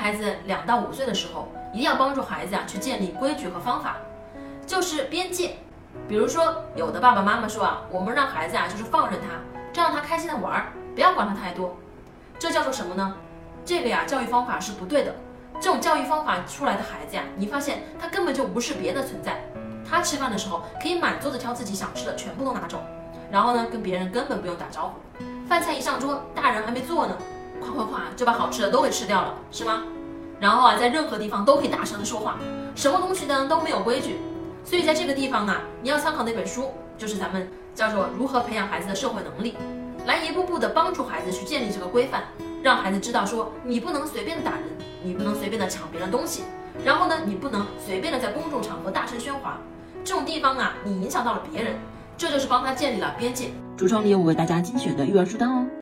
孩子两到五岁的时候，一定要帮助孩子啊去建立规矩和方法，就是边界。比如说，有的爸爸妈妈说啊，我们让孩子啊就是放任他，这让他开心的玩儿，不要管他太多。这叫做什么呢？这个呀教育方法是不对的。这种教育方法出来的孩子呀，你发现他根本就不是别的存在。他吃饭的时候可以满桌子挑自己想吃的，全部都拿走，然后呢跟别人根本不用打招呼。饭菜一上桌，大人还没做呢，夸夸夸就把好吃的都给吃掉了，是吗？然后啊在任何地方都可以大声的说话，什么东西呢都没有规矩。所以在这个地方啊，你要参考那本书，就是咱们叫做《如何培养孩子的社会能力》，来一步步的帮助孩子去建立这个规范，让孩子知道说你不能随便的打人，你不能随便的抢别人东西，然后呢，你不能随便的在公众场合大声喧哗，这种地方啊，你影响到了别人，这就是帮他建立了边界。橱窗里有我为大家精选的育儿书单哦。